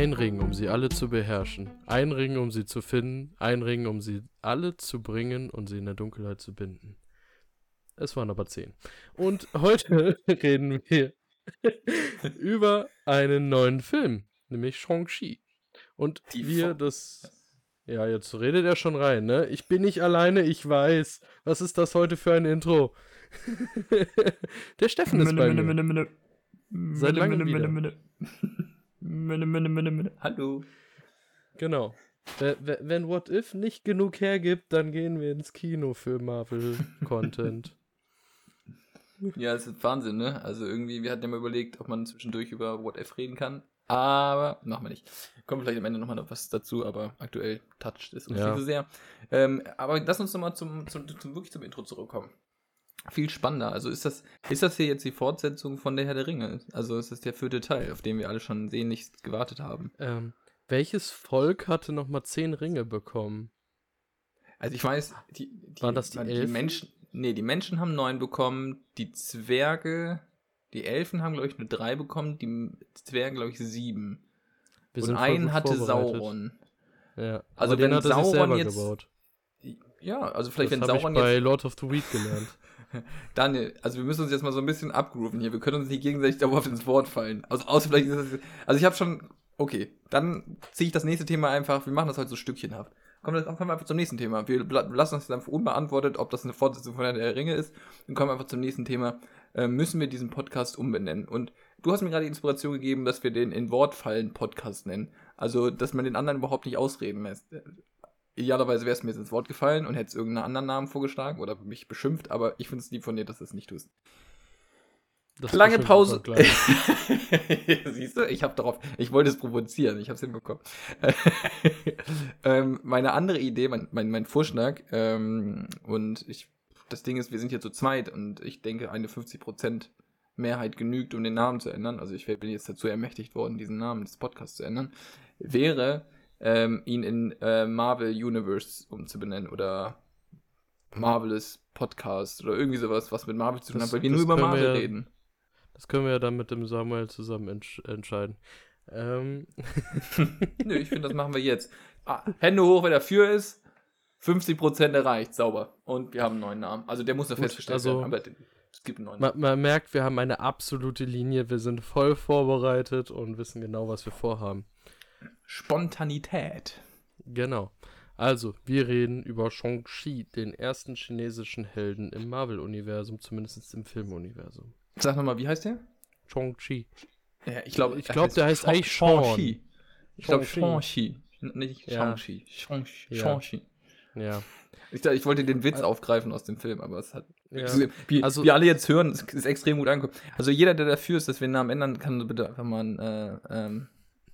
Ein Ring, um sie alle zu beherrschen. Ein Ring, um sie zu finden. Ein Ring, um sie alle zu bringen und sie in der Dunkelheit zu binden. Es waren aber zehn. Und heute reden wir über einen neuen Film, nämlich Shang-Chi. Und Die wir Fo- das. Ja, jetzt redet er schon rein, ne? Ich bin nicht alleine, ich weiß. Was ist das heute für ein Intro? Der Steffen ist bei mir. Seit langem wieder. Hallo. Genau. Wer- wer- Wenn What If nicht genug hergibt, dann gehen wir ins Kino für Marvel-Content. Ja, es ist Wahnsinn, ne? Also irgendwie, wir hatten ja mal überlegt, ob man zwischendurch über What If reden kann. Aber machen wir nicht. Kommen vielleicht am Ende nochmal noch was dazu, aber aktuell toucht es uns Ja. nicht so sehr. Ähm, aber lass uns nochmal zum, zum, zum, wirklich zum Intro zurückkommen. Viel spannender. Also ist das, ist das hier jetzt die Fortsetzung von der Herr der Ringe? Also ist das der vierte Teil, auf den wir alle schon sehnlichst gewartet haben? ähm, welches Volk hatte nochmal zehn Ringe bekommen? Also ich weiß, die, die, Waren das die Elfen? Menschen, nee, die Menschen haben neun bekommen, die Zwerge, die Elfen haben, glaube ich, nur drei bekommen, die Zwerge, glaube ich, sieben. Wir Und einen hatte. Sauron. Ja. Also den wenn Sauron jetzt- gebaut. Ja, also vielleicht, das wenn habe ich Sauron bei jetzt. Lord of the Week gelernt. Daniel, also wir müssen uns jetzt mal so ein bisschen abgrooven hier. Wir können uns nicht gegenseitig dauerhaft ins Wort fallen. Also außer vielleicht ist das. Also ich habe schon. Okay, dann ziehe ich das nächste Thema einfach. Wir machen das heute so stückchenhaft. Kommen wir, kommen wir einfach zum nächsten Thema. Wir lassen uns dann unbeantwortet, ob das eine Fortsetzung von der Ringe ist. Dann kommen wir einfach zum nächsten Thema. Äh, müssen wir diesen Podcast umbenennen? Und du hast mir gerade die Inspiration gegeben, dass wir den in Wortfallen Podcast nennen. Also, dass man den anderen überhaupt nicht ausreden lässt. Idealerweise wäre es mir jetzt ins Wort gefallen und hättest irgendeinen anderen Namen vorgeschlagen oder mich beschimpft, aber ich finde es lieb von dir, dass du es nicht tust. Das Lange Pause. Siehst du, ich habe darauf, ich wollte es provozieren, ich habe es hinbekommen. ähm, meine andere Idee, mein, mein, mein Vorschlag, ähm, und ich, das Ding ist, wir sind hier zu zweit und ich denke, eine 50% Mehrheit genügt, um den Namen zu ändern. Also ich bin jetzt dazu ermächtigt worden, diesen Namen des Podcasts zu ändern. Wäre, ähm, ihn in äh, Marvel Universe umzubenennen oder Marvelous Podcast oder irgendwie sowas, was mit Marvel zu tun Das- hat, weil wir nur über Marvel ja- reden. Das können wir ja dann mit dem Samuel zusammen entsch entscheiden. Ähm, Nö, ich finde, das machen wir jetzt. Ah, Hände hoch, wer dafür ist. 50% erreicht, sauber. Und wir haben einen neuen Namen. Also der muss noch Gut, festgestellt also- werden, aber es gibt einen neuen man, man merkt, wir haben eine absolute Linie. Wir sind voll vorbereitet und wissen genau, was wir vorhaben. Spontanität. Genau. Also, wir reden über Shang-Chi, den ersten chinesischen Helden im Marvel-Universum, zumindest im Filmuniversum. Sag nochmal, wie heißt der? Shang-Chi. Ja, ich glaube, Ich glaub, der heißt eigentlich Sean. chi Ich glaube, Shang-Chi. Shang-Chi. Nicht. Shang-Chi. Shang-Chi. Ja. Shang-Chi. Ja. Ich, ich wollte den Witz aufgreifen aus dem Film, aber es hat. ja. Wie Also- wir alle jetzt hören, es ist extrem gut angekommen. Also jeder, der dafür ist, dass wir den Namen ändern, kann bitte einfach mal äh, ähm,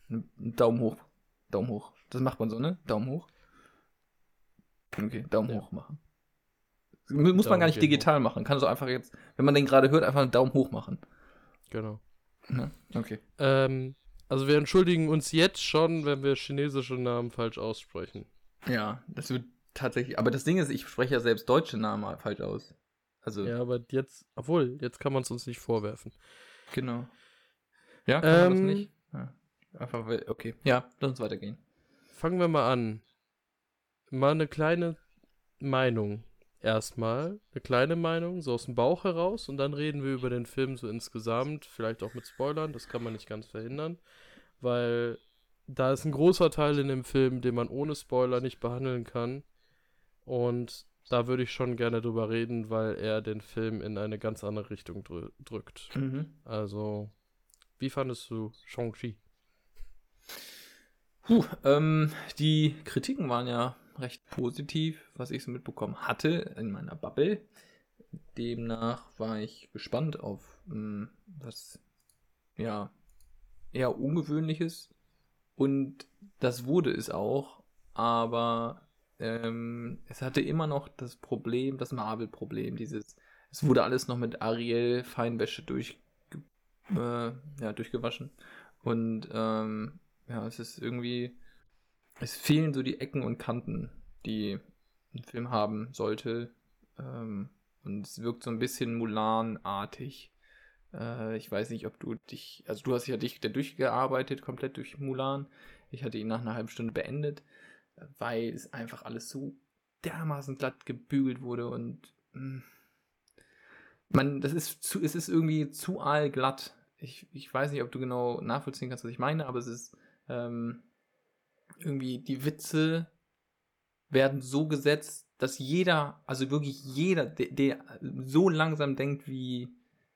Daumen hoch. Daumen hoch. Das macht man so, ne? Daumen hoch. Okay, Daumen Ja. hoch machen. Mu- Muss man Daumen gar nicht digital machen. Kann so einfach jetzt, wenn man den gerade hört, einfach einen Daumen hoch machen. Genau. Ne? Okay. Ähm, also, wir entschuldigen uns jetzt schon, wenn wir chinesische Namen falsch aussprechen. Ja, das wird tatsächlich. Aber das Ding ist, ich spreche ja selbst deutsche Namen falsch aus. Also, Ja, aber jetzt, obwohl, jetzt kann man es uns nicht vorwerfen. genau. Ja, kann man das Ähm, nicht? Ja. Einfach, weil, okay. Ja, lass uns weitergehen. Fangen wir mal an. Mal eine kleine Meinung. Erstmal eine kleine Meinung, so aus dem Bauch heraus, und dann reden wir über den Film so insgesamt, vielleicht auch mit Spoilern, das kann man nicht ganz verhindern, weil da ist ein großer Teil in dem Film, den man ohne Spoiler nicht behandeln kann. Und da würde ich schon gerne drüber reden, weil er den Film in eine ganz andere Richtung drü drückt. Mhm. Also, wie fandest du Shang-Chi? Puh, ähm, die Kritiken waren ja recht positiv, was ich so mitbekommen hatte in meiner Bubble. Demnach war ich gespannt auf ähm, was ja eher ungewöhnliches und das wurde es auch, aber ähm, es hatte immer noch das Problem, das Marvel-Problem, dieses es wurde alles noch mit Ariel Feinwäsche durch äh, ja, durchgewaschen und ähm, ja, es ist irgendwie, es fehlen so die Ecken und Kanten, die ein Film haben sollte. Ähm, und es wirkt so ein bisschen Mulan-artig. Äh, ich weiß nicht, ob du dich, also du hast ja dich da durchgearbeitet, komplett durch Mulan. Ich hatte ihn nach einer halben Stunde beendet, weil es einfach alles so dermaßen glatt gebügelt wurde und mh, mm, man, das ist zu, es ist irgendwie zu allglatt. Ich, ich weiß nicht, ob du genau nachvollziehen kannst, was ich meine, aber es ist ähm, irgendwie die Witze werden so gesetzt, dass jeder, also wirklich jeder, der, der so langsam denkt, wie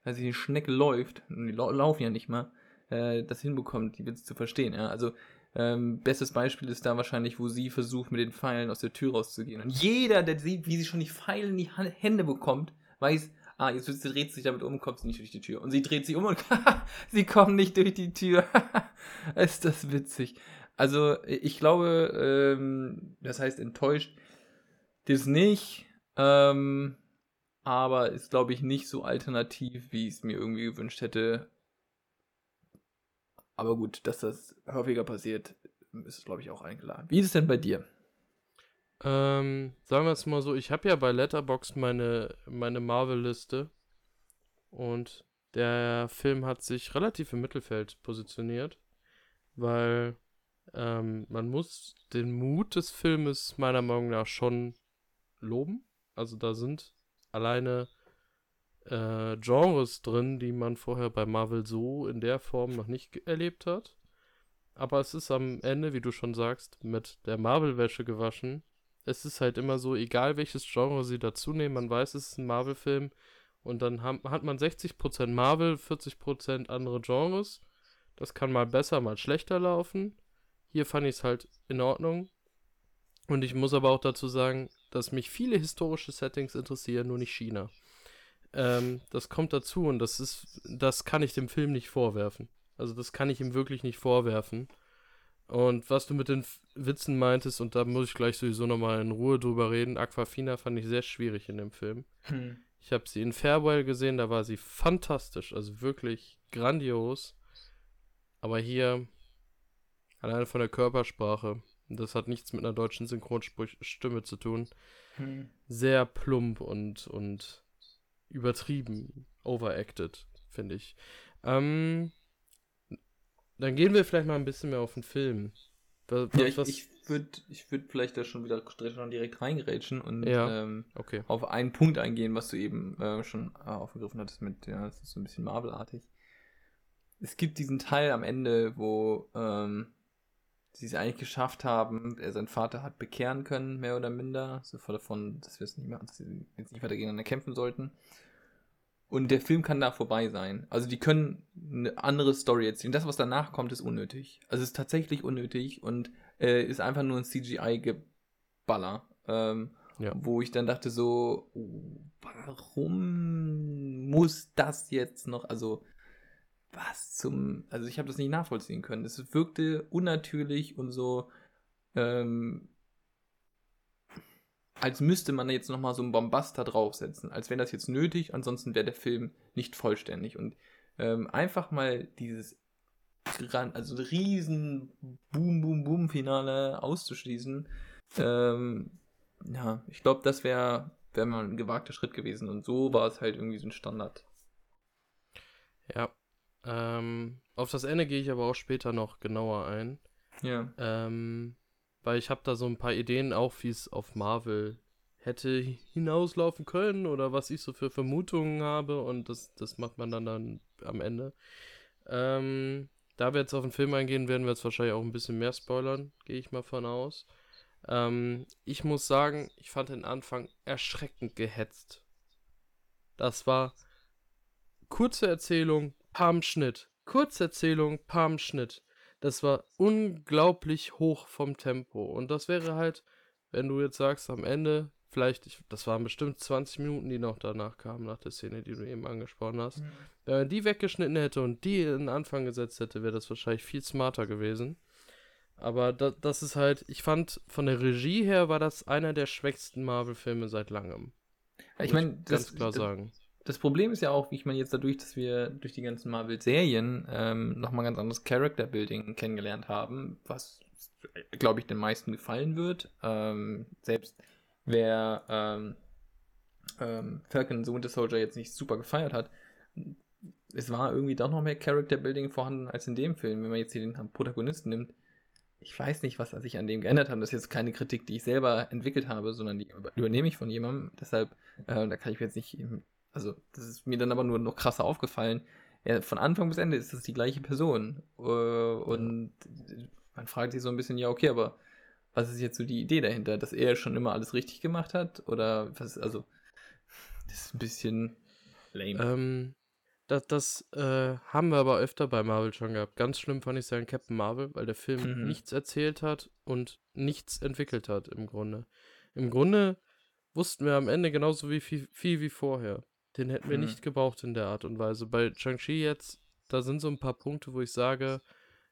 also die Schnecke läuft, die laufen ja nicht mal, äh, das hinbekommt, die Witze zu verstehen. Ja? Also ähm, bestes Beispiel ist da wahrscheinlich, wo sie versucht, mit den Pfeilen aus der Tür rauszugehen. Und jeder, der sieht, wie sie schon die Pfeile in die Hände bekommt, weiß, ah, jetzt dreht sie sich damit um, kommt sie nicht durch die Tür. Und sie dreht sich um und sie kommt nicht durch die Tür. ist das witzig. Also, ich glaube, ähm, das heißt enttäuscht, das nicht, ähm, aber ist, glaube ich, nicht so alternativ, wie ich es mir irgendwie gewünscht hätte. Aber gut, dass das häufiger passiert, ist, glaube ich, auch eingeladen. Wie ist es denn bei dir? Ähm, sagen wir es mal so, ich habe ja bei Letterboxd meine, meine Marvel-Liste und der Film hat sich relativ im Mittelfeld positioniert, weil ähm, man muss den Mut des Filmes meiner Meinung nach schon loben. Also da sind alleine äh, Genres drin, die man vorher bei Marvel so in der Form noch nicht erlebt hat. Aber es ist am Ende, wie du schon sagst, mit der Marvel-Wäsche gewaschen. Es ist halt immer so, egal welches Genre sie dazu nehmen, man weiß, es ist ein Marvel-Film. Und dann hat man 60% Marvel, 40% andere Genres. Das kann mal besser, mal schlechter laufen. Hier fand ich es halt in Ordnung. Und ich muss aber auch dazu sagen, dass mich viele historische Settings interessieren, nur nicht China. Ähm, das kommt dazu und das ist, das kann ich dem Film nicht vorwerfen. Also das kann ich ihm wirklich nicht vorwerfen. Und was du mit den Witzen meintest, und da muss ich gleich sowieso nochmal in Ruhe drüber reden, Aquafina fand ich sehr schwierig in dem Film. Hm. Ich habe sie in Farewell gesehen, da war sie fantastisch, also wirklich grandios. Aber hier, alleine von der Körpersprache, das hat nichts mit einer deutschen Synchronstimme zu tun, hm. sehr plump und, und übertrieben, overacted, finde ich. Ähm, dann gehen wir vielleicht mal ein bisschen mehr auf den Film. Was, ja, ich, ich würde ich würd vielleicht da schon wieder direkt reingerätschen und ja, ähm, okay. auf einen Punkt eingehen, was du eben äh, schon äh, aufgegriffen hattest mit, ja, das ist so ein bisschen Marvel-artig. Es gibt diesen Teil am Ende, wo ähm, sie es eigentlich geschafft haben, er seinen Vater hat bekehren können, mehr oder minder, so davon, dass wir es nicht mehr, dass sie jetzt nicht weiter gegeneinander kämpfen sollten. Und der Film kann da vorbei sein. Also die können eine andere Story erzählen. Das, was danach kommt, ist unnötig. Also es ist tatsächlich unnötig und äh, ist einfach nur ein CGI-Geballer. Ähm, ja. Wo ich dann dachte so, warum muss das jetzt noch, also was zum, also ich habe das nicht nachvollziehen können. Es wirkte unnatürlich und so, ähm, als müsste man jetzt nochmal so einen Bombast da draufsetzen, als wäre das jetzt nötig, ansonsten wäre der Film nicht vollständig. Und ähm, einfach mal dieses also riesen Boom, Boom, Boom-Finale auszuschließen, ähm, ja, ich glaube, das wäre wär mal ein gewagter Schritt gewesen. Und so war es halt irgendwie so ein Standard. Ja. Ähm, auf das Ende gehe ich aber auch später noch genauer ein. Ja. Ähm, weil ich habe da so ein paar Ideen auch, wie es auf Marvel hätte hinauslaufen können oder was ich so für Vermutungen habe und das, das macht man dann, dann am Ende. Ähm, da wir jetzt auf den Film eingehen, werden wir jetzt wahrscheinlich auch ein bisschen mehr spoilern, gehe ich mal von aus. Ähm, ich muss sagen, ich fand den Anfang erschreckend gehetzt. Das war kurze Erzählung, Pam Schnitt. Kurzerzählung, Pam Schnitt. Das war unglaublich hoch vom Tempo. Und das wäre halt, wenn du jetzt sagst, am Ende, vielleicht, ich, das waren bestimmt 20 Minuten, die noch danach kamen, nach der Szene, die du eben angesprochen hast. Mhm. Wenn man die weggeschnitten hätte und die in den Anfang gesetzt hätte, wäre das wahrscheinlich viel smarter gewesen. Aber da, das ist halt, ich fand, von der Regie her war das einer der schwächsten Marvel-Filme seit langem. Ich meine, ganz klar sagen das Problem ist ja auch, wie ich meine, jetzt dadurch, dass wir durch die ganzen Marvel-Serien ähm, nochmal ganz anderes Character-Building kennengelernt haben, was, glaube ich, den meisten gefallen wird. Ähm, selbst wer ähm, ähm, Falcon the Winter Soldier jetzt nicht super gefeiert hat, es war irgendwie doch noch mehr Character Building vorhanden als in dem Film, wenn man jetzt hier den Protagonisten nimmt. Ich weiß nicht, was sich an dem geändert hat. Das ist jetzt keine Kritik, die ich selber entwickelt habe, sondern die übernehme ich von jemandem. Deshalb, äh, da kann ich jetzt nicht, also das ist mir dann aber nur noch krasser aufgefallen. Ja, von Anfang bis Ende ist das die gleiche Person. Äh, und man fragt sich so ein bisschen, ja, okay, aber was ist jetzt so die Idee dahinter? Dass er schon immer alles richtig gemacht hat? Oder was, also, das ist ein bisschen lame. Ähm, das, das äh, haben wir aber öfter bei Marvel schon gehabt. Ganz schlimm fand ich es ja in Captain Marvel, weil der Film mhm. nichts erzählt hat und nichts entwickelt hat im Grunde. Im Grunde wussten wir am Ende genauso wie viel, viel wie vorher. Den hätten wir mhm. nicht gebraucht in der Art und Weise. Bei Shang-Chi jetzt, da sind so ein paar Punkte, wo ich sage,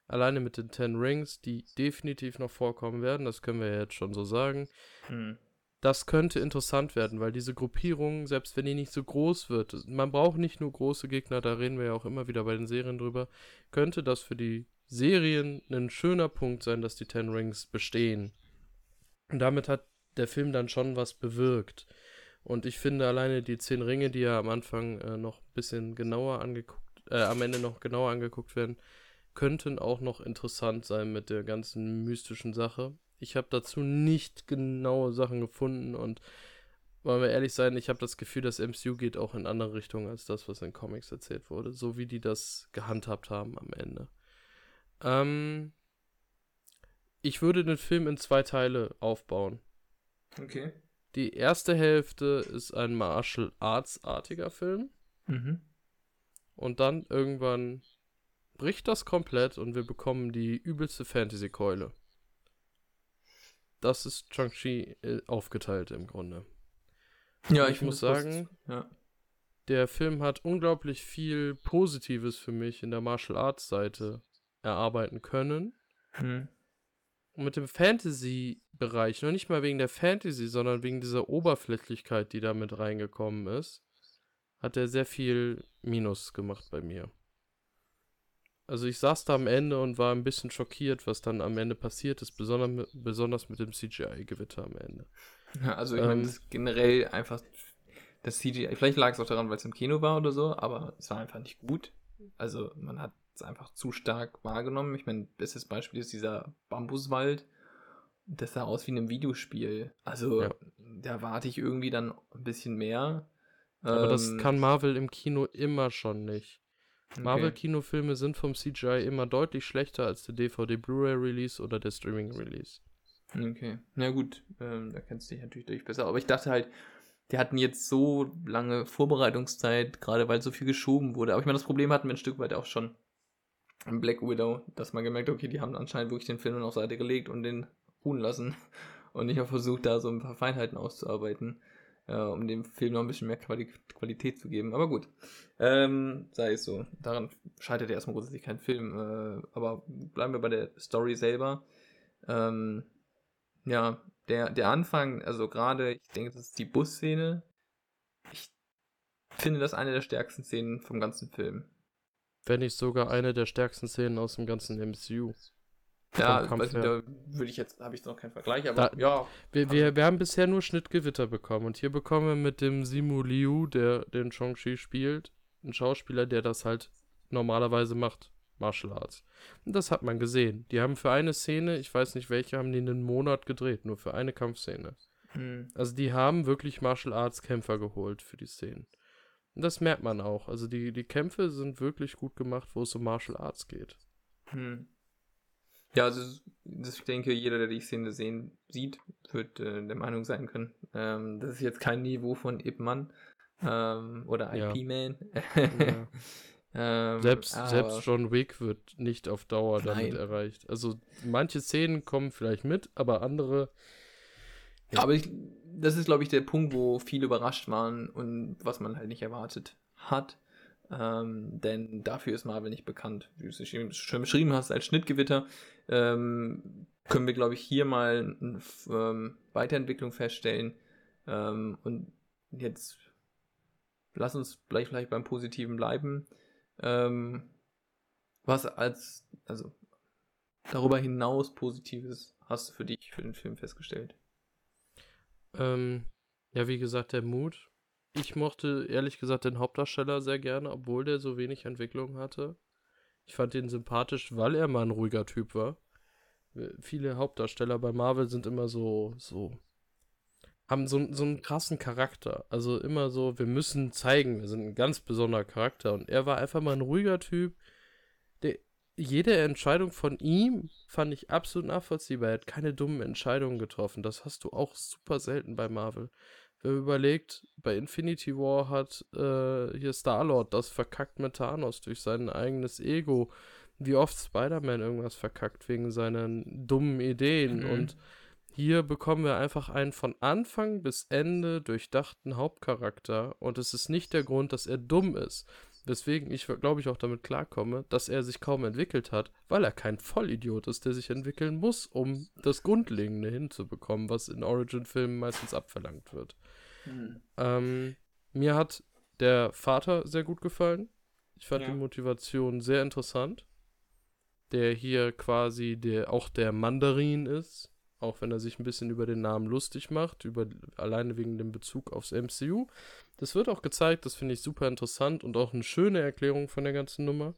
alleine mit den Ten Rings, die definitiv noch vorkommen werden, das können wir jetzt schon so sagen. Mhm das könnte interessant werden, weil diese Gruppierung, selbst wenn die nicht so groß wird, man braucht nicht nur große Gegner, da reden wir ja auch immer wieder bei den Serien drüber, könnte das für die Serien ein schöner Punkt sein, dass die Ten Rings bestehen. Und damit hat der Film dann schon was bewirkt. Und ich finde alleine die zehn Ringe, die ja am Anfang äh, noch ein bisschen genauer angeguckt, äh, am Ende noch genauer angeguckt werden, könnten auch noch interessant sein mit der ganzen mystischen Sache. Ich habe dazu nicht genaue Sachen gefunden und wollen wir ehrlich sein, ich habe das Gefühl, das MCU geht auch in andere Richtungen als das, was in Comics erzählt wurde, so wie die das gehandhabt haben am Ende. Ähm, ich würde den Film in zwei Teile aufbauen. Okay. Die erste Hälfte ist ein Martial Arts-artiger Film. Mhm. Und dann irgendwann bricht das komplett und wir bekommen die übelste Fantasy-Keule das ist Shang-Chi äh, aufgeteilt im Grunde. Ja, ich, ich muss sagen, ja. der Film hat unglaublich viel Positives für mich in der Martial Arts Seite erarbeiten können. Hm. Und mit dem Fantasy-Bereich, nur nicht mal wegen der Fantasy, sondern wegen dieser Oberflächlichkeit, die da mit reingekommen ist, hat er sehr viel Minus gemacht bei mir. Also ich saß da am Ende und war ein bisschen schockiert, was dann am Ende passiert ist, besonders, besonders mit dem CGI-Gewitter am Ende. Ja, also ich ähm, meine, generell einfach das CGI, vielleicht lag es auch daran, weil es im Kino war oder so, aber es war einfach nicht gut. Also man hat es einfach zu stark wahrgenommen. Ich meine, bestes Beispiel ist dieser Bambuswald. Das sah aus wie in einem Videospiel. Also ja. da warte ich irgendwie dann ein bisschen mehr. Aber ähm, das kann Marvel im Kino immer schon nicht. Okay. Marvel-Kinofilme sind vom CGI immer deutlich schlechter als der DVD-Blu-ray-Release oder der Streaming-Release. Okay, na gut, ähm, da kennst du dich natürlich durch besser. Aber ich dachte halt, die hatten jetzt so lange Vorbereitungszeit, gerade weil so viel geschoben wurde. Aber ich meine, das Problem hatten wir ein Stück weit auch schon Black Widow, dass man gemerkt hat, okay, die haben anscheinend wirklich den Film dann auf Seite gelegt und den ruhen lassen und nicht auch versucht, da so ein paar Feinheiten auszuarbeiten äh, um dem Film noch ein bisschen mehr Quali Qualität zu geben. Aber gut, ähm, sei es so. Daran scheitert ja erstmal grundsätzlich kein Film. Äh, aber bleiben wir bei der Story selber. Ähm, ja, der, der Anfang, also gerade, ich denke, das ist die Busszene. Ich finde das eine der stärksten Szenen vom ganzen Film. Wenn nicht sogar eine der stärksten Szenen aus dem ganzen MCU. Ja, weiß nicht, da würde ich jetzt, habe ich noch keinen Vergleich, aber da, ja. Wir, wir, wir haben bisher nur Schnittgewitter bekommen und hier bekommen wir mit dem Simu Liu, der den Shang-Chi spielt, einen Schauspieler, der das halt normalerweise macht, Martial Arts. Und das hat man gesehen. Die haben für eine Szene, ich weiß nicht welche, haben die einen Monat gedreht, nur für eine Kampfszene. Hm. Also die haben wirklich Martial Arts Kämpfer geholt für die Szenen. Und das merkt man auch. Also die, die Kämpfe sind wirklich gut gemacht, wo es um Martial Arts geht. Hm. Ja, also ich denke, jeder, der die Szene sehen, sieht, wird äh, der Meinung sein können. Ähm, das ist jetzt kein Niveau von Ip Man ähm, oder IP-Man. Ja. ähm, selbst, selbst John Wick wird nicht auf Dauer damit nein. erreicht. Also manche Szenen kommen vielleicht mit, aber andere. Ja. Aber ich, das ist, glaube ich, der Punkt, wo viele überrascht waren und was man halt nicht erwartet hat. Ähm, denn dafür ist Marvel nicht bekannt. Wie du es schon beschrieben hast, als Schnittgewitter ähm, können wir, glaube ich, hier mal eine ähm, Weiterentwicklung feststellen. Ähm, und jetzt lass uns gleich vielleicht beim Positiven bleiben. Ähm, was als, also darüber hinaus Positives hast du für dich, für den Film festgestellt? Ähm, ja, wie gesagt, der Mut. Ich mochte ehrlich gesagt den Hauptdarsteller sehr gerne, obwohl der so wenig Entwicklung hatte. Ich fand ihn sympathisch, weil er mal ein ruhiger Typ war. Äh, viele Hauptdarsteller bei Marvel sind immer so, so, haben so, so einen krassen Charakter. Also immer so, wir müssen zeigen, wir sind ein ganz besonderer Charakter. Und er war einfach mal ein ruhiger Typ. Jede Entscheidung von ihm fand ich absolut nachvollziehbar. Er hat keine dummen Entscheidungen getroffen. Das hast du auch super selten bei Marvel. Wer überlegt, bei Infinity War hat äh, hier Star-Lord das verkackt mit Thanos durch sein eigenes Ego. Wie oft Spider-Man irgendwas verkackt wegen seinen dummen Ideen. Mhm. Und hier bekommen wir einfach einen von Anfang bis Ende durchdachten Hauptcharakter. Und es ist nicht der Grund, dass er dumm ist. Weswegen ich, glaube ich, auch damit klarkomme, dass er sich kaum entwickelt hat, weil er kein Vollidiot ist, der sich entwickeln muss, um das Grundlegende hinzubekommen, was in Origin-Filmen meistens abverlangt wird. Mhm. Ähm, mir hat der Vater sehr gut gefallen. Ich fand ja. die Motivation sehr interessant. Der hier quasi der, auch der Mandarin ist. Auch wenn er sich ein bisschen über den Namen lustig macht, über, alleine wegen dem Bezug aufs MCU. Das wird auch gezeigt, das finde ich super interessant und auch eine schöne Erklärung von der ganzen Nummer,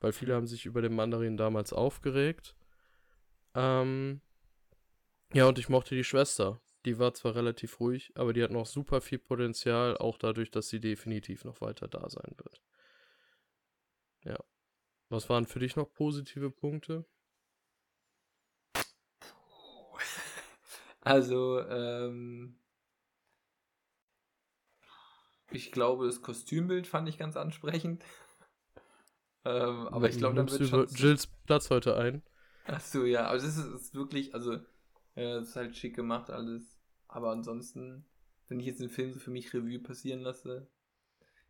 weil viele haben sich über den Mandarin damals aufgeregt. Ähm, ja, und ich mochte die Schwester. Die war zwar relativ ruhig, aber die hat noch super viel Potenzial, auch dadurch, dass sie definitiv noch weiter da sein wird. Ja. Was waren für dich noch positive Punkte? Also, ähm, ich glaube, das Kostümbild fand ich ganz ansprechend. ähm, aber ich glaube, dann wird schon... Jills Platz heute ein. Ach so, ja. Aber das ist, ist wirklich, also, ja, das ist halt schick gemacht alles. Aber ansonsten, wenn ich jetzt den Film so für mich Revue passieren lasse,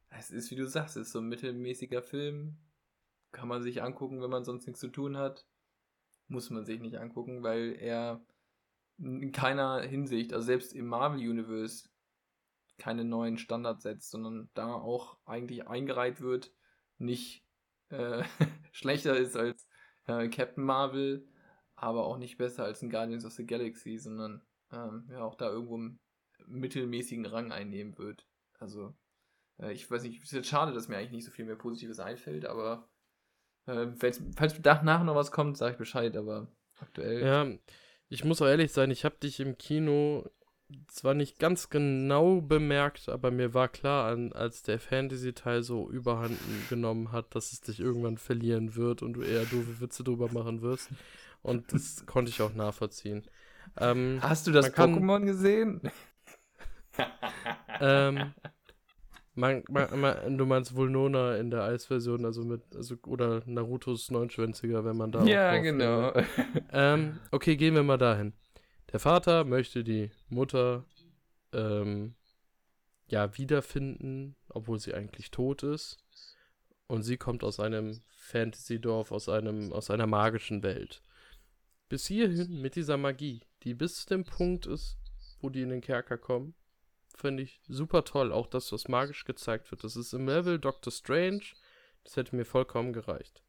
es ist, wie du sagst, es ist so ein mittelmäßiger Film. Kann man sich angucken, wenn man sonst nichts zu tun hat. Muss man sich nicht angucken, weil er in keiner Hinsicht, also selbst im Marvel Universe, keine neuen Standards setzt, sondern da auch eigentlich eingereiht wird, nicht äh, schlechter ist als äh, Captain Marvel, aber auch nicht besser als ein Guardians of the Galaxy, sondern ähm, ja auch da irgendwo einen mittelmäßigen Rang einnehmen wird. Also, äh, ich weiß nicht, es ist jetzt schade, dass mir eigentlich nicht so viel mehr Positives einfällt, aber äh, falls danach noch was kommt, sage ich Bescheid, aber aktuell. Ja, ich muss auch ehrlich sein, ich habe dich im Kino zwar nicht ganz genau bemerkt, aber mir war klar, an, als der Fantasy-Teil so überhand genommen hat, dass es dich irgendwann verlieren wird und du eher doofe Witze drüber machen wirst. Und das konnte ich auch nachvollziehen. Ähm, Hast du das Pokémon gesehen? ähm, man, man, man, du meinst Vulnona in der Eisversion, also mit, also, oder Narutos Neunschwänziger, wenn man da. Ja, genau. ähm, okay, gehen wir mal dahin. Der Vater möchte die Mutter ähm, ja wiederfinden, obwohl sie eigentlich tot ist. Und sie kommt aus einem Fantasy-Dorf, aus einem, aus einer magischen Welt. Bis hierhin mit dieser Magie die bis zu dem Punkt ist, wo die in den Kerker kommen. Finde ich super toll. Auch das, was magisch gezeigt wird. Das ist im Level Doctor Strange. Das hätte mir vollkommen gereicht.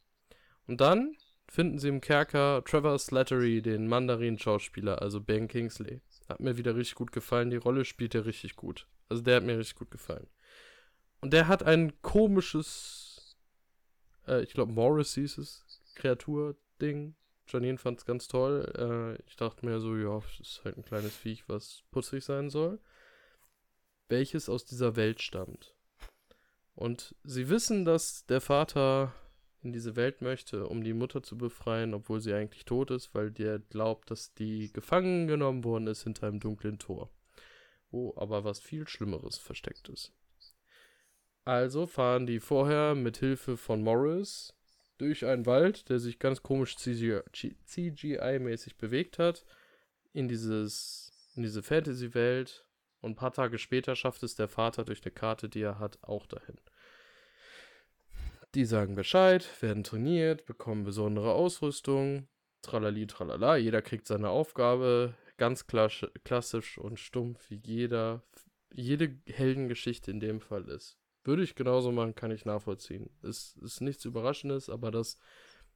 Und dann finden sie im Kerker Trevor Slattery, den Mandarin-Schauspieler, also Ben Kingsley. Hat mir wieder richtig gut gefallen. Die Rolle spielt er richtig gut. Also der hat mir richtig gut gefallen. Und der hat ein komisches, äh, ich glaube Morris hieß es, Kreatur-Ding. Janine fand es ganz toll. Äh, ich dachte mir so, ja, das ist halt ein kleines Viech, was putzig sein soll. Welches aus dieser Welt stammt. Und sie wissen, dass der Vater in diese Welt möchte, um die Mutter zu befreien, obwohl sie eigentlich tot ist, weil der glaubt, dass die gefangen genommen worden ist hinter einem dunklen Tor. Wo aber was viel Schlimmeres versteckt ist. Also fahren die vorher mit Hilfe von Morris durch einen Wald, der sich ganz komisch CGI-mäßig bewegt hat, in, dieses, in diese Fantasy-Welt. Und ein paar Tage später schafft es der Vater durch eine Karte, die er hat, auch dahin. Die sagen Bescheid, werden trainiert, bekommen besondere Ausrüstung, tralali, tralala. Jeder kriegt seine Aufgabe, ganz klassisch und stumpf, wie jeder, jede Heldengeschichte in dem Fall ist. Würde ich genauso machen, kann ich nachvollziehen. Es ist nichts Überraschendes, aber dass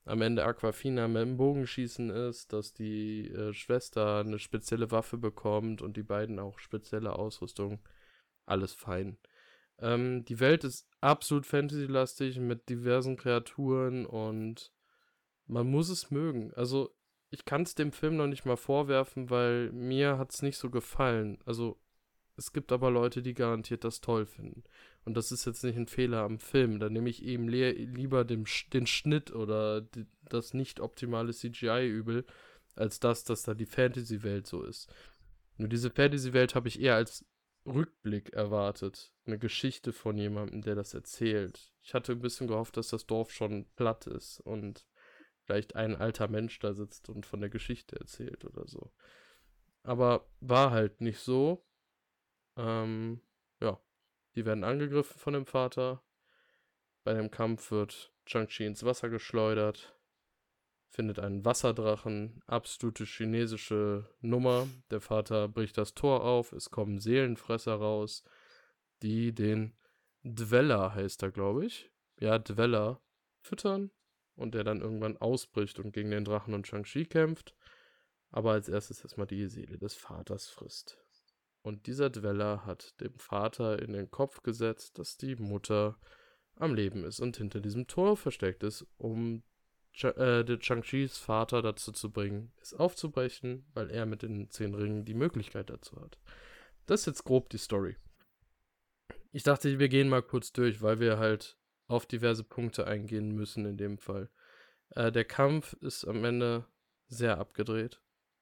am Ende Aquafina mit dem Bogenschießen ist, dass die äh, Schwester eine spezielle Waffe bekommt und die beiden auch spezielle Ausrüstung, alles fein. Ähm, die Welt ist absolut fantasy-lastig mit diversen Kreaturen und man muss es mögen. Also, ich kann es dem Film noch nicht mal vorwerfen, weil mir hat es nicht so gefallen. Also, es gibt aber Leute, die garantiert das toll finden. Und das ist jetzt nicht ein Fehler am Film. Da nehme ich eben lieber den, den Schnitt oder die, das nicht optimale CGI übel, als das, dass da die Fantasy-Welt so ist. Nur diese Fantasy-Welt habe ich eher als Rückblick erwartet. Eine Geschichte von jemandem, der das erzählt. Ich hatte ein bisschen gehofft, dass das Dorf schon platt ist und vielleicht ein alter Mensch da sitzt und von der Geschichte erzählt oder so. Aber war halt nicht so. Ähm, ja, die werden angegriffen von dem Vater. Bei dem Kampf wird Chang-Chi ins Wasser geschleudert findet einen Wasserdrachen, absolute chinesische Nummer. Der Vater bricht das Tor auf, es kommen Seelenfresser raus, die den Dweller heißt er, glaube ich. Ja, Dweller füttern und der dann irgendwann ausbricht und gegen den Drachen und Shang-Chi kämpft. Aber als erstes erstmal die Seele des Vaters frisst. Und dieser Dweller hat dem Vater in den Kopf gesetzt, dass die Mutter am Leben ist und hinter diesem Tor versteckt ist, um Ch äh, Chang-Chis Vater dazu zu bringen, es aufzubrechen, weil er mit den zehn Ringen die Möglichkeit dazu hat. Das ist jetzt grob die Story. Ich dachte, wir gehen mal kurz durch, weil wir halt auf diverse Punkte eingehen müssen in dem Fall. Äh, der Kampf ist am Ende sehr abgedreht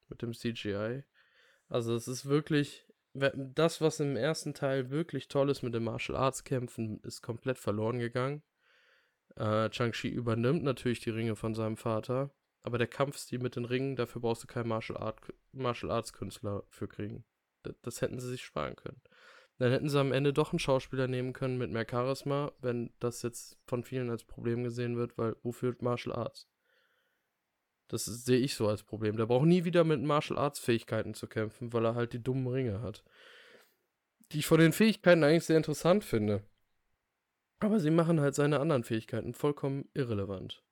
mit dem CGI. Also es ist wirklich, das, was im ersten Teil wirklich toll ist mit den Martial Arts Kämpfen, ist komplett verloren gegangen. Äh, Chang-Chi übernimmt natürlich die Ringe von seinem Vater, aber der Kampfstil mit den Ringen, dafür brauchst du keinen Martial, Art, Martial Arts Künstler für kriegen. Das, das hätten sie sich sparen können. Dann hätten sie am Ende doch einen Schauspieler nehmen können mit mehr Charisma, wenn das jetzt von vielen als Problem gesehen wird, weil wofür Martial Arts? Das sehe ich so als Problem. Der braucht nie wieder mit Martial Arts Fähigkeiten zu kämpfen, weil er halt die dummen Ringe hat. Die ich von den Fähigkeiten eigentlich sehr interessant finde. Aber sie machen halt seine anderen Fähigkeiten vollkommen irrelevant.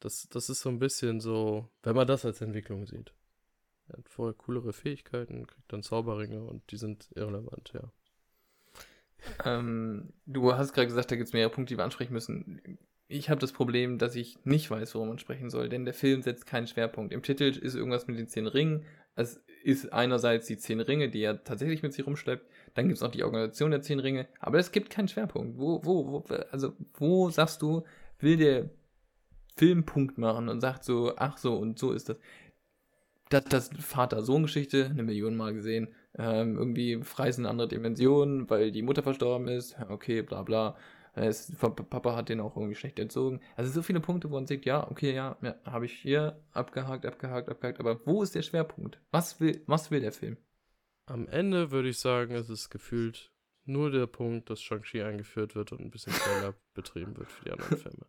Das, das ist so ein bisschen so, wenn man das als Entwicklung sieht. Er hat voll coolere Fähigkeiten, kriegt dann Zauberringe und die sind irrelevant, ja. Ähm, du hast gerade gesagt, da gibt es mehrere Punkte, die wir ansprechen müssen. Ich habe das Problem, dass ich nicht weiß, worum man sprechen soll, denn der Film setzt keinen Schwerpunkt. Im Titel ist irgendwas mit den zehn Ringen. Es ist einerseits die zehn Ringe, die er tatsächlich mit sich rumschleppt. Dann gibt es noch die Organisation der zehn Ringe. Aber es gibt keinen Schwerpunkt. Wo, wo, wo, also, wo sagst du, will der Film Punkt machen und sagt so, ach so, und so ist das. Das, das Vater-Sohn-Geschichte, eine Million Mal gesehen. Ähm, irgendwie Freisen in andere Dimensionen, weil die Mutter verstorben ist. Okay, bla bla. Es, Papa hat den auch irgendwie schlecht entzogen. Also so viele Punkte, wo man sagt, ja, okay, ja, ja habe ich hier abgehakt, abgehakt, abgehakt. Aber wo ist der Schwerpunkt? Was will, was will der Film? Am Ende würde ich sagen, es ist gefühlt nur der Punkt, dass Shang-Chi eingeführt wird und ein bisschen schneller betrieben wird für die anderen Filme.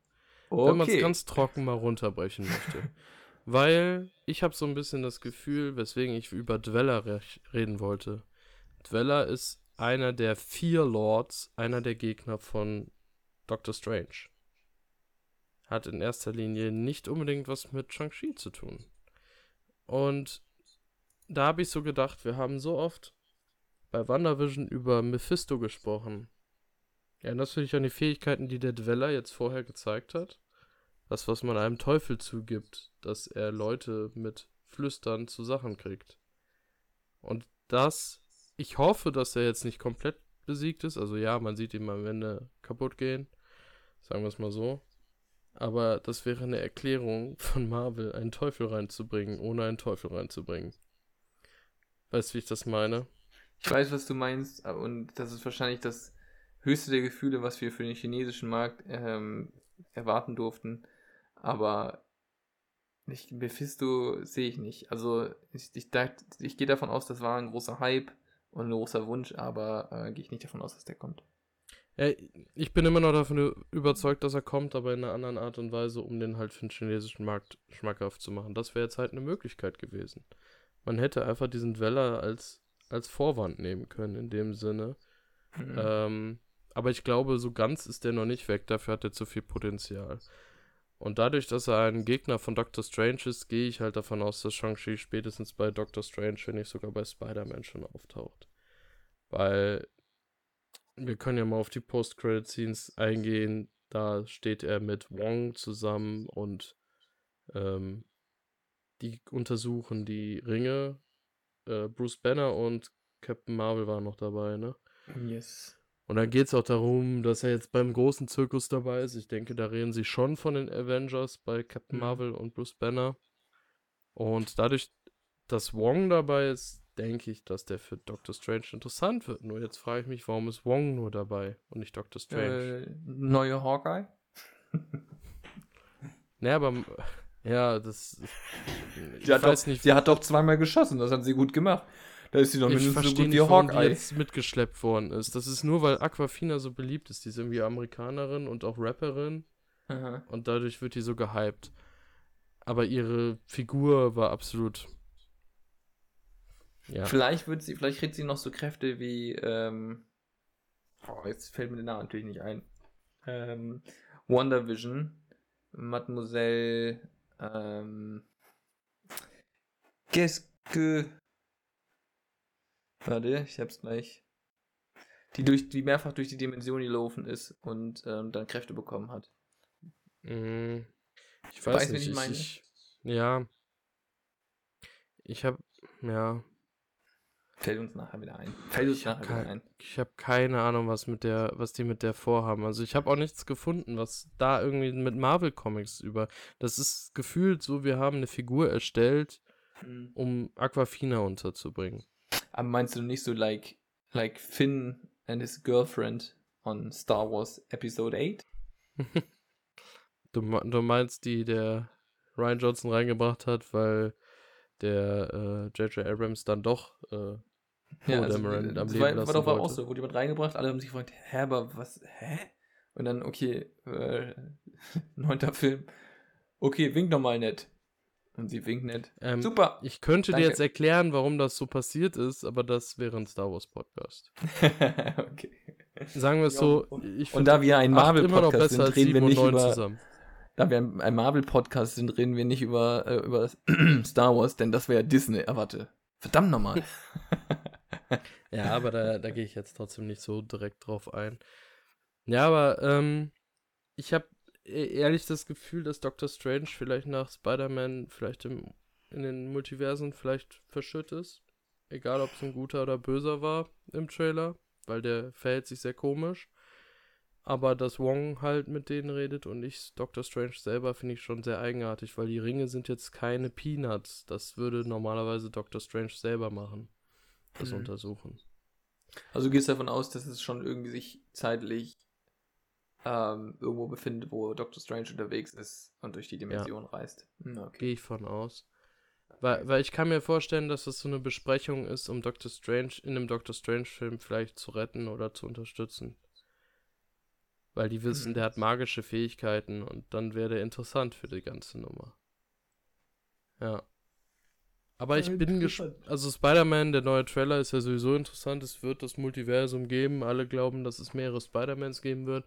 Okay. Wenn man es ganz trocken mal runterbrechen möchte. Weil ich habe so ein bisschen das Gefühl, weswegen ich über Dweller re reden wollte. Dweller ist einer der vier Lords, einer der Gegner von Doctor Strange. Hat in erster Linie nicht unbedingt was mit Shang-Chi zu tun. Und da habe ich so gedacht, wir haben so oft bei WandaVision über Mephisto gesprochen. Erinnerst du dich an die Fähigkeiten, die der Dweller jetzt vorher gezeigt hat? Das, was man einem Teufel zugibt, dass er Leute mit Flüstern zu Sachen kriegt. Und das, ich hoffe, dass er jetzt nicht komplett besiegt ist. Also ja, man sieht ihn am Ende kaputt gehen. Sagen wir es mal so. Aber das wäre eine Erklärung von Marvel, einen Teufel reinzubringen, ohne einen Teufel reinzubringen. Weißt du, wie ich das meine? Ich weiß, was du meinst, und das ist wahrscheinlich das höchste der Gefühle, was wir für den chinesischen Markt ähm, erwarten durften. Aber ich, Mephisto sehe ich nicht. Also ich, ich, ich gehe davon aus, das war ein großer Hype und ein großer Wunsch, aber äh, gehe ich nicht davon aus, dass der kommt. Ja, ich bin immer noch davon überzeugt, dass er kommt, aber in einer anderen Art und Weise, um den halt für den chinesischen Markt schmackhaft zu machen. Das wäre jetzt halt eine Möglichkeit gewesen. Man hätte einfach diesen Dweller als, als Vorwand nehmen können, in dem Sinne. Mhm. Ähm, aber ich glaube, so ganz ist der noch nicht weg. Dafür hat er zu viel Potenzial. Und dadurch, dass er ein Gegner von Doctor Strange ist, gehe ich halt davon aus, dass Shang-Chi spätestens bei Doctor Strange, wenn nicht sogar bei Spider-Man schon auftaucht. Weil wir können ja mal auf die Post-Credit-Scenes eingehen. Da steht er mit Wong zusammen und ähm, die untersuchen die Ringe. Äh, Bruce Banner und Captain Marvel waren noch dabei, ne? Yes. Und dann geht es auch darum, dass er jetzt beim großen Zirkus dabei ist. Ich denke, da reden sie schon von den Avengers bei Captain Mhm. Marvel und Bruce Banner. Und dadurch, dass Wong dabei ist, denke ich, dass der für Doctor Strange interessant wird. Nur jetzt frage ich mich, warum ist Wong nur dabei und nicht Doctor Strange? Äh, neue Hawkeye? Naja, aber ja, das. Ich Sie hat, weiß doch, nicht, sie hat doch zweimal geschossen, das hat sie gut gemacht. Da ist sie doch mindestens so gut wie nicht, warum die Hawkeye. jetzt mitgeschleppt worden ist. Das ist nur, weil Aquafina so beliebt ist. Die ist irgendwie Amerikanerin und auch Rapperin. Aha. Und dadurch wird die so gehypt. Aber ihre Figur war absolut. Ja. Vielleicht wird sie, vielleicht kriegt sie noch so Kräfte wie, ähm, oh, jetzt fällt mir der Name natürlich nicht ein. Ähm, Wonder Vision, Mademoiselle, ähm, qu'est-ce que, warte, ich hab's gleich. Die durch, die mehrfach durch die Dimension gelaufen ist und ähm, dann Kräfte bekommen hat. Mhm. Ich weiß wen nicht. ich meine? Ich, ja. Ich habe ja, Fällt uns nachher wieder ein. Fällt uns Ich nachher wieder kein- ein. ich habe keine Ahnung, was mit der, was die mit der vorhaben. Also ich habe auch nichts gefunden, was da irgendwie mit Marvel Comics über. Das ist gefühlt so, wir haben eine Figur erstellt, Mhm. um Aquafina unterzubringen. Aber meinst du nicht so like, like Finn and his girlfriend on Star Wars Episode 8? Du, du meinst, die der Ryan Johnson reingebracht hat, weil der äh, J.J. Abrams dann doch äh, Poe Dameron am das Leben war, lassen war doch auch so, wurde jemand reingebracht, alle haben sich gefragt, hä, aber was, hä? Und dann, okay, äh, neunter Film, okay, wink nochmal nett. Und sie winkt nett. Ähm, Super! Ich könnte Danke. dir jetzt erklären, warum das so passiert ist, aber das wäre ein Star Wars Podcast. okay. Sagen wir es Ja, so, und- ich Und finde da wir ein Marvel-Podcast besser sind, reden wir 7 und nicht 9 über, zusammen. da wir ein, ein Marvel-Podcast sind, reden wir nicht über, äh, über Star Wars, denn das wäre Disney. Ah, warte. Verdammt nochmal. Ja, aber da, da gehe ich jetzt trotzdem nicht so direkt drauf ein. Ja, aber ähm, ich habe ehrlich das Gefühl, dass Doctor Strange vielleicht nach Spider-Man vielleicht im, in den Multiversen vielleicht verschütt ist. Egal, ob es ein guter oder böser war im Trailer, weil der verhält sich sehr komisch. Aber dass Wong halt mit denen redet und ich Doctor Strange selber finde ich schon sehr eigenartig, weil die Ringe sind jetzt keine Peanuts. Das würde normalerweise Doctor Strange selber machen. Das Mhm. untersuchen. Also du gehst davon aus, dass es schon irgendwie sich zeitlich ähm, irgendwo befindet, wo Doctor Strange unterwegs ist und durch die Dimension reist. Hm, okay. Gehe ich von aus. Weil, weil ich kann mir vorstellen, dass das so eine Besprechung ist, um Doctor Strange in einem Doctor Strange-Film vielleicht zu retten oder zu unterstützen. Weil die wissen, der hat magische Fähigkeiten und dann wäre der interessant für die ganze Nummer. Ja. Aber ich bin gespannt. Also Spider-Man, der neue Trailer ist ja sowieso interessant. Es wird das Multiversum geben. Alle glauben, dass es mehrere Spider-Mans geben wird.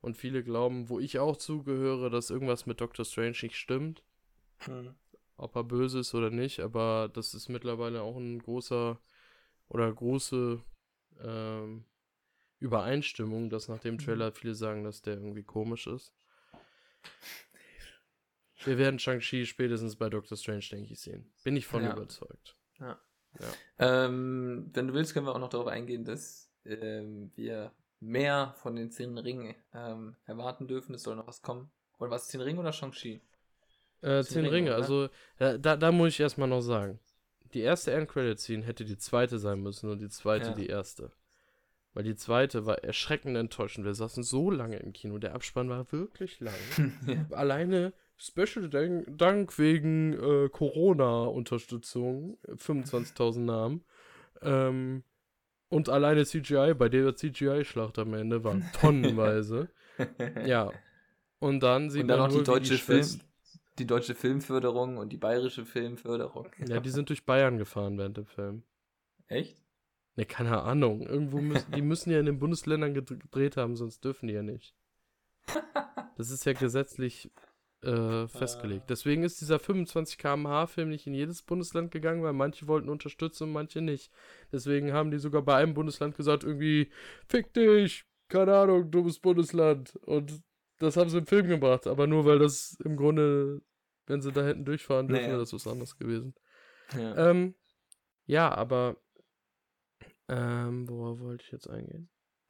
Und viele glauben, wo ich auch zugehöre, dass irgendwas mit Doctor Strange nicht stimmt Hm. ob er böse ist oder nicht, aber das ist mittlerweile auch ein großer oder große ähm, Übereinstimmung, dass nach dem Trailer viele sagen, dass der irgendwie komisch ist. Wir werden Shang-Chi spätestens bei Doctor Strange, denke ich, sehen. Bin ich von Ja. überzeugt. Ähm, wenn du willst, können wir auch noch darauf eingehen, dass ähm, wir mehr von den zehn Ringen ähm, erwarten dürfen. Es soll noch was kommen. Oder was, zehn Ringe oder Shang-Chi? Äh, Zehn zehn Ringe, Ringe, also äh, da, da muss ich erstmal noch sagen. Die erste End-Credit-Scene hätte die zweite sein müssen und die zweite Ja. die erste. Weil die zweite war erschreckend enttäuschend. Wir saßen so lange im Kino. Der Abspann war wirklich lang. ja. Alleine Special Dank, wegen äh, Corona-Unterstützung. 25.000 Namen. Ähm, und alleine CGI, bei der CGI-Schlacht am Ende waren tonnenweise. ja. Und dann sieht Und dann man noch die deutsche Film, die deutsche Filmförderung und die bayerische Filmförderung. Ja, die sind durch Bayern gefahren während dem Film. Echt? Ne, keine Ahnung. Irgendwo müssen, die müssen ja in den Bundesländern gedreht haben, sonst dürfen die ja nicht. Das ist ja gesetzlich äh, festgelegt. Deswegen ist dieser 25 km/h Film nicht in jedes Bundesland gegangen, weil manche wollten unterstützen und manche nicht. Deswegen haben die sogar bei einem Bundesland gesagt, irgendwie, fick dich, keine Ahnung, dummes Bundesland. Und das haben sie im Film gebracht, aber nur weil das im Grunde, wenn sie da hätten durchfahren dürfen, Naja. wäre das was anderes gewesen. Ja. Ähm, ja, aber ähm, worauf wollte ich jetzt eingehen?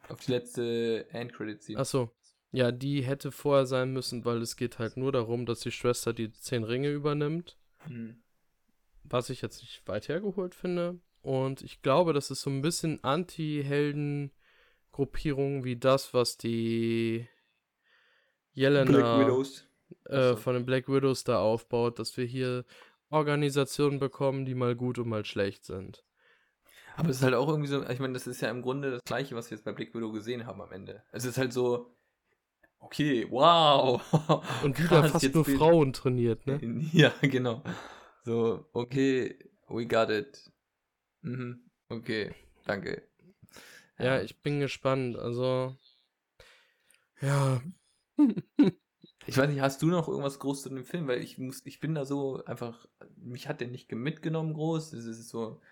Auf die letzte Endcredit-Scene. Achso. Ja, die hätte vorher sein müssen, weil es geht halt nur darum, dass die Schwester die zehn Ringe übernimmt. Hm. Was ich jetzt nicht weit hergeholt finde. Und ich glaube, das ist so ein bisschen Anti-Helden-Gruppierung wie das, was die Jelena Black Widows. äh, Ach so. von den Black Widows da aufbaut, dass wir hier Organisationen bekommen, die mal gut und mal schlecht sind. Aber es ist halt auch irgendwie so, ich meine, das ist ja im Grunde das gleiche, was wir jetzt bei Black Widow gesehen haben am Ende. Es ist halt so, okay, wow. Und wieder Krass, fast jetzt nur Frauen trainiert, ne? Ja, genau. So, okay, we got it. Mhm, okay, danke. Ja, ich bin gespannt. Also, ja. Ich weiß nicht, hast du noch irgendwas groß zu dem Film? Weil ich muss, ich bin da so einfach, mich hat der nicht mitgenommen groß. Es ist so,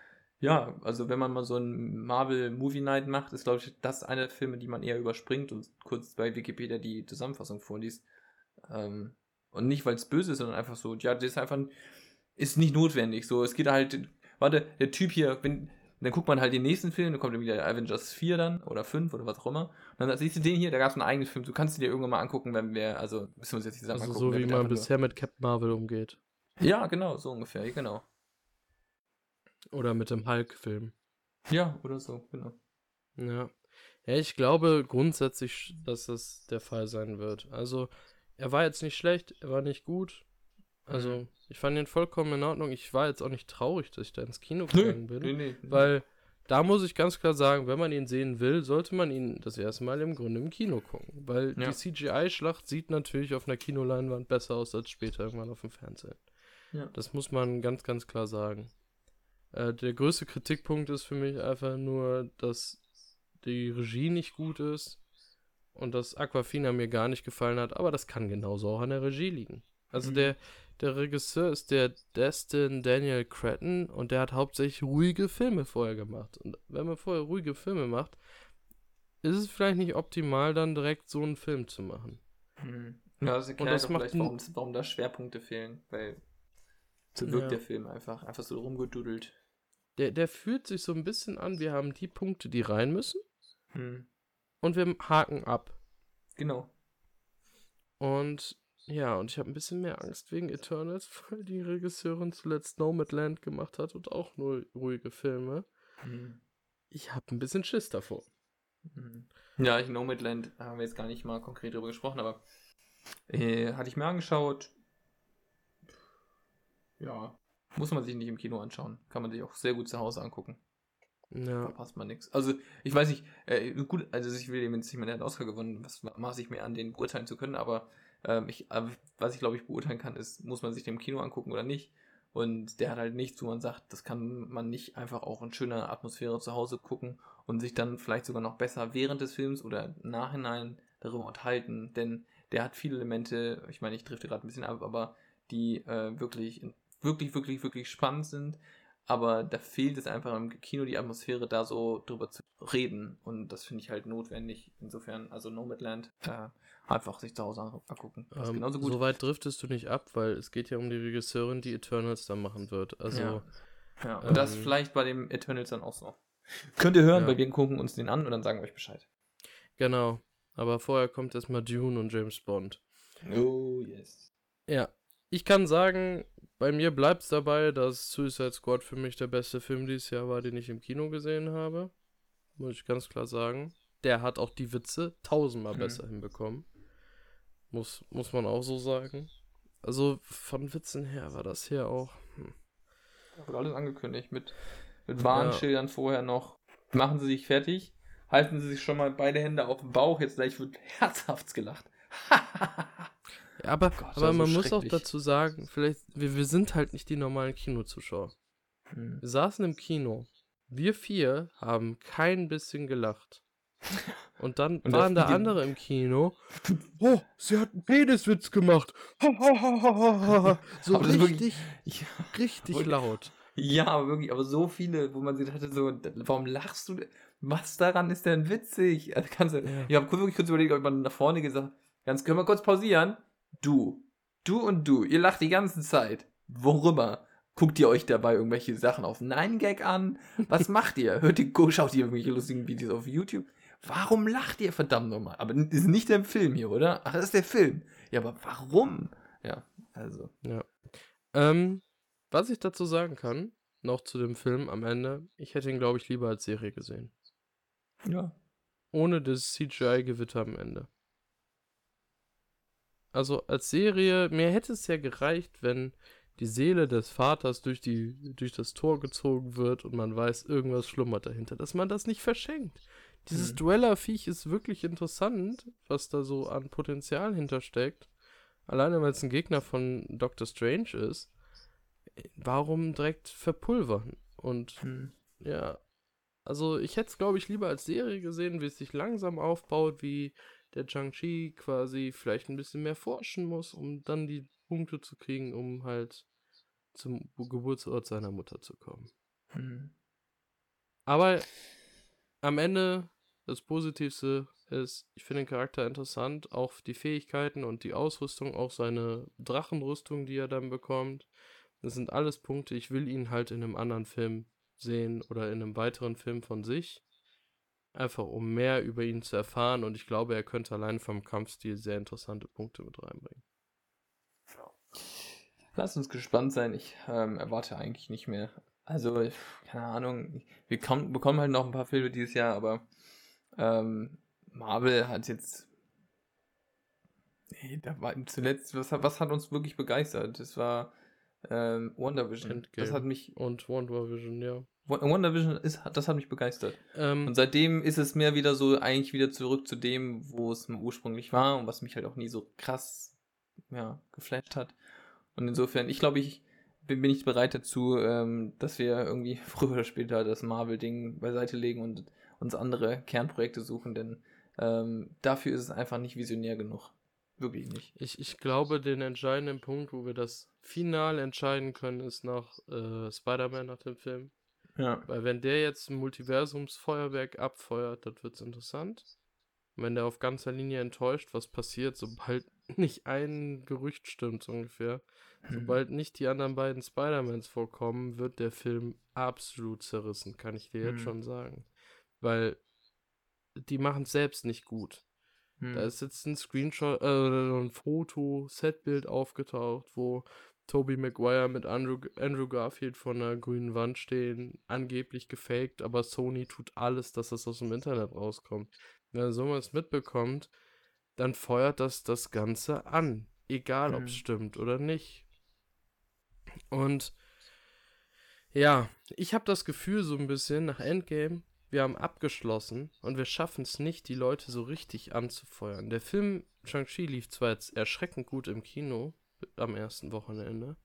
ja, also wenn man mal so ein Marvel Movie Night macht, ist glaube ich das einer der Filme, die man eher überspringt und kurz bei Wikipedia die Zusammenfassung vorliest. Ähm, und nicht, weil es böse ist, sondern einfach so, ja, das ist einfach, ist nicht notwendig. So, es geht halt, warte, der Typ hier, wenn, dann guckt man halt den nächsten Film, dann kommt dann wieder Avengers 4 dann oder 5 oder was auch immer. Und dann siehst du den hier, da gab es einen eigenen Film. Du kannst ihn dir irgendwann mal angucken, wenn wir, also müssen wir uns jetzt zusammen Also angucken. so wie man bisher mit Captain Marvel umgeht. Ja, genau, so ungefähr, genau. Oder mit dem Hulk-Film. Ja, oder so, genau. Ja. Ja, ich glaube grundsätzlich, dass das der Fall sein wird. Also, er war jetzt nicht schlecht, er war nicht gut. Also, Mhm. ich fand ihn vollkommen in Ordnung. Ich war jetzt auch nicht traurig, dass ich da ins Kino gegangen bin. nee, nee. Weil da muss ich ganz klar sagen, wenn man ihn sehen will, sollte man ihn das erste Mal im Grunde im Kino gucken. Weil Ja. die CGI-Schlacht sieht natürlich auf einer Kinoleinwand besser aus als später irgendwann auf dem Fernsehen. Ja. Das muss man ganz, ganz klar sagen. Äh, der größte Kritikpunkt ist für mich einfach nur, dass die Regie nicht gut ist und dass Aquafina mir gar nicht gefallen hat, aber das kann genauso auch an der Regie liegen. Also Mhm. der, der Regisseur ist der Destin Daniel Cretton und der hat hauptsächlich ruhige Filme vorher gemacht. Und wenn man vorher ruhige Filme macht, ist es vielleicht nicht optimal, dann direkt so einen Film zu machen. Mhm. Ja, das erklärt das auch macht warum, warum da Schwerpunkte fehlen, weil so wirkt Ja. der Film einfach, einfach so rumgedudelt. Der, der fühlt sich so ein bisschen an, wir haben die Punkte, die rein müssen Mhm. und wir haken ab. Genau. Und ja, und ich habe ein bisschen mehr Angst wegen Eternals, weil die Regisseurin zuletzt Nomadland gemacht hat und auch nur ruhige Filme. Mhm. Ich habe ein bisschen Schiss davor. Mhm. Ja, ich Nomadland haben wir jetzt gar nicht mal konkret drüber gesprochen, aber äh, hatte ich mir angeschaut. Ja, muss man sich nicht im Kino anschauen. Kann man sich auch sehr gut zu Hause angucken. Ja. Verpasst man nichts. Also, ich weiß nicht, äh, gut, also ich will dem jetzt nicht mehr, einen Oscar gewonnen, was maße ich mir an, den beurteilen zu können, aber ähm, ich, äh, was ich glaube ich beurteilen kann, ist, muss man sich den im Kino angucken oder nicht. Und der hat halt nichts, wo man sagt, das kann man nicht einfach auch in schöner Atmosphäre zu Hause gucken und sich dann vielleicht sogar noch besser während des Films oder Nachhinein darüber unterhalten, denn der hat viele Elemente, ich meine, ich drifte gerade ein bisschen ab, aber die äh, wirklich, wirklich, wirklich, wirklich spannend sind, aber da fehlt es einfach im Kino die Atmosphäre, da so drüber zu reden. Und das finde ich halt notwendig. Insofern, also Nomadland, äh, einfach sich zu Hause an- angucken. Das ist Ähm, genauso gut. so weit driftest du nicht ab, weil es geht ja um die Regisseurin, die Eternals dann machen wird. Also, Ja. ja, und das ähm, vielleicht bei dem Eternals dann auch so. Könnt ihr hören, Ja. weil wir gucken uns den an und dann sagen wir euch Bescheid. genau. Aber vorher kommt erstmal Dune und James Bond. Oh, yes. Ja, ich kann sagen, bei mir bleibt es dabei, dass Suicide Squad für mich der beste Film dieses Jahr war, den ich im Kino gesehen habe. Muss ich ganz klar sagen. Der hat auch die Witze tausendmal Mhm. besser hinbekommen. Muss, muss man auch so sagen. Also von Witzen her war das hier auch. Hm. Da wird alles angekündigt mit, mit Warnschildern vorher noch. Machen Sie sich fertig. Halten Sie sich schon mal beide Hände auf den Bauch. Jetzt gleich wird herzhaft gelacht. Aber, Gott, aber so man muss auch dazu sagen, vielleicht, wir, wir sind halt nicht die normalen Kinozuschauer. Hm. Wir saßen im Kino. Wir vier haben kein bisschen gelacht. Und dann Und waren da andere im Kino. Oh, sie hat einen Peniswitz gemacht. So Aber ist wirklich- richtig, Ja, richtig laut. ja, aber wirklich, aber so viele, wo man sich dachte, so, warum lachst du? Was daran ist denn witzig? Also kannst du, Ja. Ich habe wirklich kurz überlegt, ob man nach vorne gesagt ganz können wir kurz pausieren? Du, du und du, ihr lacht die ganze Zeit. Worüber? Guckt ihr euch dabei irgendwelche Sachen auf Nine Gag an? Was macht ihr? Hört ihr, schaut ihr irgendwelche lustigen Videos auf YouTube? Warum lacht ihr verdammt nochmal? Aber das ist nicht der Film hier, oder? Ach, das ist der Film. Ja, aber warum? Ja, also. Ähm, was ich dazu sagen kann, noch zu dem Film am Ende, ich hätte ihn, glaube ich, lieber als Serie gesehen. Ja. Ohne das CGI-Gewitter am Ende. Also als Serie, mir hätte es ja gereicht, wenn die Seele des Vaters durch, die, durch das Tor gezogen wird und man weiß, irgendwas schlummert dahinter, dass man das nicht verschenkt. Dieses Mhm. Dweller-Viech ist wirklich interessant, was da so an Potenzial hintersteckt. Alleine weil es ein Gegner von Doctor Strange ist. Warum direkt verpulvern? Und Hm. ja, also ich hätte es, glaube ich, lieber als Serie gesehen, wie es sich langsam aufbaut, wie der Chang-Chi quasi vielleicht ein bisschen mehr forschen muss, um dann die Punkte zu kriegen, um halt zum Geburtsort seiner Mutter zu kommen. Hm. Aber am Ende, das Positivste ist, ich finde den Charakter interessant, auch die Fähigkeiten und die Ausrüstung, auch seine Drachenrüstung, die er dann bekommt. Das sind alles Punkte, ich will ihn halt in einem anderen Film sehen oder in einem weiteren Film von sich. Einfach um mehr über ihn zu erfahren und ich glaube, er könnte allein vom Kampfstil sehr interessante Punkte mit reinbringen. Lass uns gespannt sein. Ich ähm, erwarte eigentlich nicht mehr. Also, keine Ahnung. Wir kommen, bekommen halt noch ein paar Filme dieses Jahr, aber ähm, Marvel hat jetzt. Nee, da war zuletzt, was, hat- was hat uns wirklich begeistert? Das war ähm, WandaVision. Endgame. Das hat mich. Und Wonder Vision, ja. Wa- WandaVision ist, das hat mich begeistert. Ähm, Und seitdem ist es mehr wieder so, eigentlich wieder zurück zu dem, wo es ursprünglich war und was mich halt auch nie so krass, ja, geflasht hat. Und insofern, ich glaube, ich bin, bin nicht bereit dazu, ähm, dass wir irgendwie früher oder später das Marvel-Ding beiseite legen und uns andere Kernprojekte suchen, denn ähm, dafür ist es einfach nicht visionär genug. Wirklich nicht. Ich, ich glaube, den entscheidenden Punkt, wo wir das final entscheiden können, ist nach äh, Spider-Man, nach dem Film. Ja. Weil wenn der jetzt ein Multiversumsfeuerwerk abfeuert, das wird interessant. Und wenn der auf ganzer Linie enttäuscht, was passiert, sobald nicht ein Gerücht stimmt, so ungefähr, sobald nicht die anderen beiden Spider-Mans vorkommen, wird der Film absolut zerrissen, kann ich dir jetzt Mhm. schon sagen. Weil die machen es selbst nicht gut. Da ist jetzt ein Screenshot, äh, ein Foto, Setbild aufgetaucht, wo Tobey Maguire mit Andrew, Andrew Garfield vor einer grünen Wand stehen, angeblich gefaked, aber Sony tut alles, dass das aus dem Internet rauskommt. Wenn sowas mitbekommt, dann feuert das das Ganze an, egal ob es Mhm. stimmt oder nicht. Und ja, ich habe das Gefühl so ein bisschen nach Endgame, wir haben abgeschlossen und wir schaffen es nicht, die Leute so richtig anzufeuern. Der Film Shang-Chi lief zwar jetzt erschreckend gut im Kino am ersten Wochenende,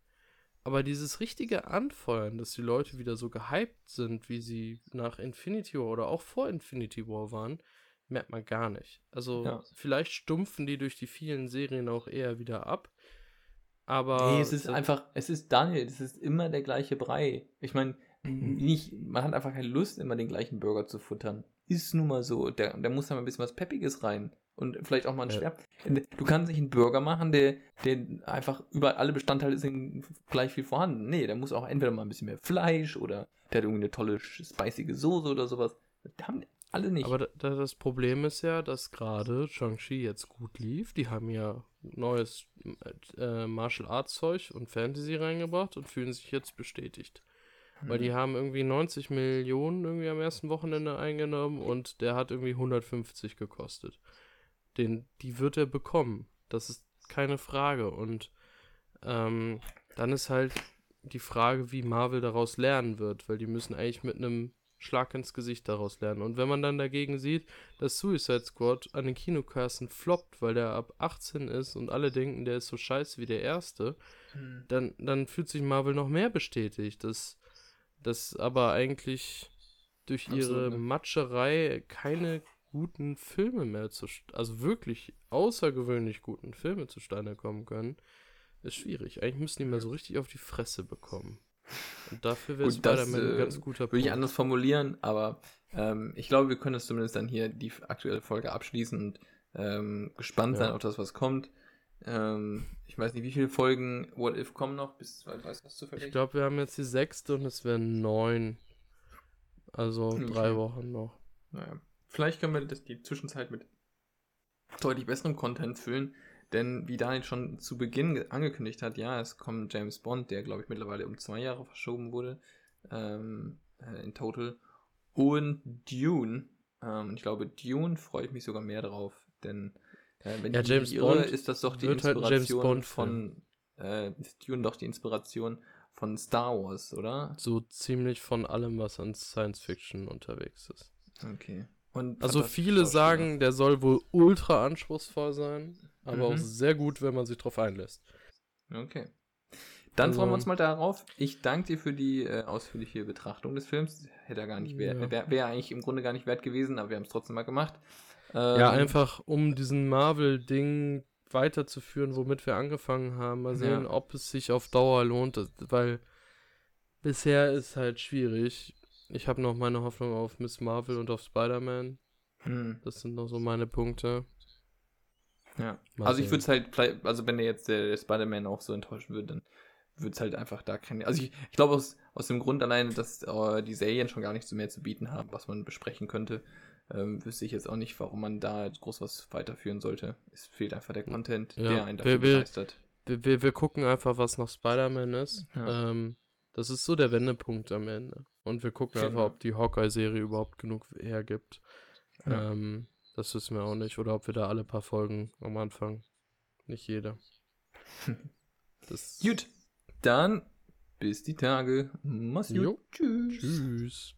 aber dieses richtige Anfeuern, dass die Leute wieder so gehypt sind, wie sie nach Infinity War oder auch vor Infinity War waren, merkt man gar nicht. Also Ja. vielleicht stumpfen die durch die vielen Serien auch eher wieder ab. Aber Nee, es ist einfach, es ist Daniel, es ist immer der gleiche Brei. Ich meine, nicht, man hat einfach keine Lust, immer den gleichen Burger zu futtern. Ist nun mal so. Da, da muss da mal ein bisschen was Peppiges rein. Und vielleicht auch mal ein Ja. Schwer. Du kannst nicht einen Burger machen, der, der einfach über alle Bestandteile sind gleich viel vorhanden. Nee, der muss auch entweder mal ein bisschen mehr Fleisch oder der hat irgendwie eine tolle, spicige Soße oder sowas. Das haben alle nicht. Aber da, da, das Problem ist ja, dass gerade Shang-Chi jetzt gut lief. Die haben ja neues äh, Martial Arts Zeug und Fantasy reingebracht und fühlen sich jetzt bestätigt. Weil Hm. die haben irgendwie 90 Millionen irgendwie am ersten Wochenende eingenommen und der hat irgendwie 150 gekostet. Den, die wird er bekommen. Das ist keine Frage. Und ähm, dann ist halt die Frage, wie Marvel daraus lernen wird, weil die müssen eigentlich mit einem Schlag ins Gesicht daraus lernen. Und wenn man dann dagegen sieht, dass Suicide Squad an den Kinokassen floppt, weil der ab 18 ist und alle denken, der ist so scheiße wie der erste, Hm. dann, dann fühlt sich Marvel noch mehr bestätigt, dass, dass aber eigentlich durch Absolut, ihre ne? Matscherei keine guten Filme mehr zu, also wirklich außergewöhnlich guten Filme zustande kommen können, ist schwierig. Eigentlich müssen die mal so richtig auf die Fresse bekommen. Und dafür wäre Spider-Man ein ganz guter Punkt. Würde ich anders formulieren, aber ähm, ich glaube, wir können es zumindest dann hier die aktuelle Folge abschließen und ähm, gespannt ja. sein auf das, was kommt. Ähm, ich weiß nicht, wie viele Folgen What If kommen noch, bis weißt du zufällig? Ich glaube, wir haben jetzt die sechste und es wären neun. Also okay. drei Wochen noch. Naja. Vielleicht können wir das die Zwischenzeit mit deutlich besserem Content füllen. Denn wie Daniel schon zu Beginn angekündigt hat, ja, es kommt James Bond, der glaube ich mittlerweile um zwei Jahre verschoben wurde ähm, äh, in total. Und Dune. Ähm, ich glaube, Dune freue ich mich sogar mehr drauf, denn äh, wenn ja, ich James irre, Bond ist das doch die halt Inspiration halt von äh, ist Dune doch die Inspiration von Star Wars, oder? So ziemlich von allem, was an Science Fiction unterwegs ist. Okay. Und also viele sagen, der soll wohl ultra anspruchsvoll sein aber mhm. auch sehr gut, wenn man sich drauf einlässt. Okay. Dann also, freuen wir uns mal darauf. Ich danke dir für die äh, ausführliche Betrachtung des Films. Hätte er gar nicht wert, ja. wäre wär eigentlich im Grunde gar nicht wert gewesen, aber wir haben es trotzdem mal gemacht. Ähm, ja, einfach um diesen Marvel-Ding weiterzuführen, womit wir angefangen haben. Mal sehen, ja. ob es sich auf Dauer lohnt, weil bisher ist halt schwierig. Ich habe noch meine Hoffnung auf Miss Marvel und auf Spider-Man. Hm. Das sind noch so meine Punkte. Ja. Mal also ich würde es halt, also wenn der jetzt der, der Spider-Man auch so enttäuschen würde, dann würde es halt einfach da kein. Also ich, ich glaube aus, aus dem Grund alleine, dass äh, die Serien schon gar nicht so mehr zu bieten haben, was man besprechen könnte, ähm, wüsste ich jetzt auch nicht, warum man da groß was weiterführen sollte. Es fehlt einfach der Content, ja, der einen dafür wir, begeistert. Wir, wir, wir gucken einfach, was noch Spider-Man ist. Ja. Ähm, das ist so der Wendepunkt am Ende. Und wir gucken genau. einfach, ob die Hawkeye-Serie überhaupt genug hergibt. Ja. Ähm, das wissen wir auch nicht. Oder ob wir da alle paar Folgen am Anfang. Nicht jeder. Das Gut. Dann bis die Tage. Mach's gut. Tschüss. Tschüss.